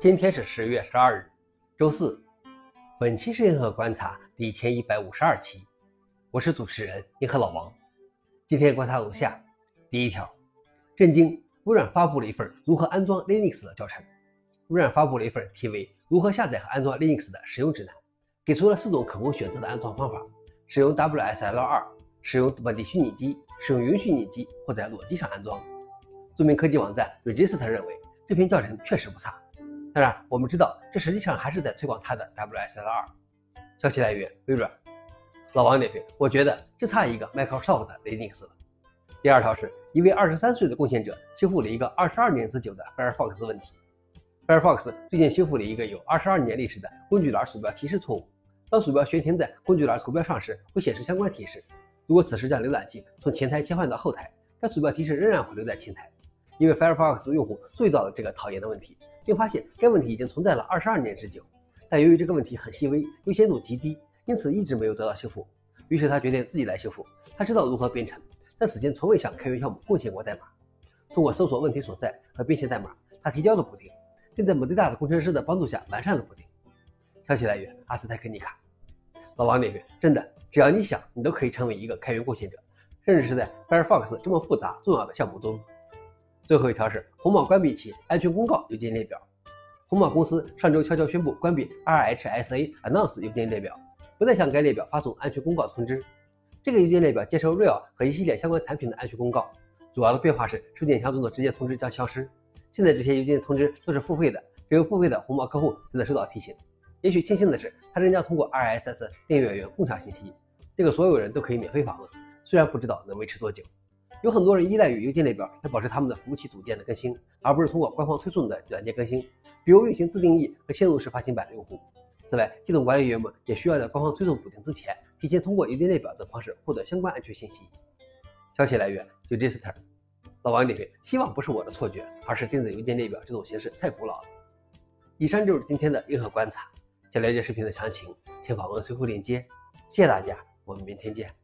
今天是十月十二日，周四。本期是银河观察第一千一百五十二期，我是主持人银河老王。今天观察如下：第一条，震惊！微软发布了一份如何安装 Linux 的教程。微软发布了一份题为《如何下载和安装 Linux》的使用指南，给出了四种可供选择的安装方法：使用 WSL2，使用本地虚拟机，使用云虚拟机或在裸机上安装。著名科技网站 Register 认为这篇教程确实不差。当然，我们知道这实际上还是在推广它的 WSL2。消息来源：微软。老王点评：我觉得就差一个 Microsoft Linux 了。第二条是一位二十三岁的贡献者修复了一个二十二年之久的 Firefox 问题。Firefox 最近修复了一个有二十二年历史的工具栏鼠标提示错误。当鼠标悬停在工具栏图标上时，会显示相关提示。如果此时将浏览器从前台切换到后台，该鼠标提示仍然会留在前台。因为 Firefox 用户注意到了这个讨厌的问题。并发现该问题已经存在了二十二年之久，但由于这个问题很细微，优先度极低，因此一直没有得到修复。于是他决定自己来修复。他知道如何编程，但此前从未向开源项目贡献过代码。通过搜索问题所在和编写代码，他提交了补丁，并在某最大的工程师的帮助下完善了补丁。消息来源：阿斯泰克尼卡。老王那边：真的，只要你想，你都可以成为一个开源贡献者，甚至是在 Firefox 这么复杂重要的项目中。最后一条是红帽关闭其安全公告邮件列表。红帽公司上周悄悄宣布关闭 RHSA Announce 邮件列表，不再向该列表发送安全公告通知。这个邮件列表接收 Real 和一系列相关产品的安全公告。主要的变化是收件箱中的直接通知将消失。现在这些邮件通知都是付费的，只有付费的红帽客户才能收到提醒。也许庆幸的是，它仍将通过 RSS 订阅员共享信息，这个所有人都可以免费访问，虽然不知道能维持多久。有很多人依赖于邮件列表来保持他们的服务器组件的更新，而不是通过官方推送的软件更新，比如运行自定义和嵌入式发行版的用户。此外，系统管理员们也需要在官方推送补丁之前，提前通过邮件列表等方式获得相关安全信息。消息来源：Register。老王点评：希望不是我的错觉，而是电子邮件列表这种形式太古老了。以上就是今天的硬核观察。想了解视频的详情，请访问随后链接。谢谢大家，我们明天见。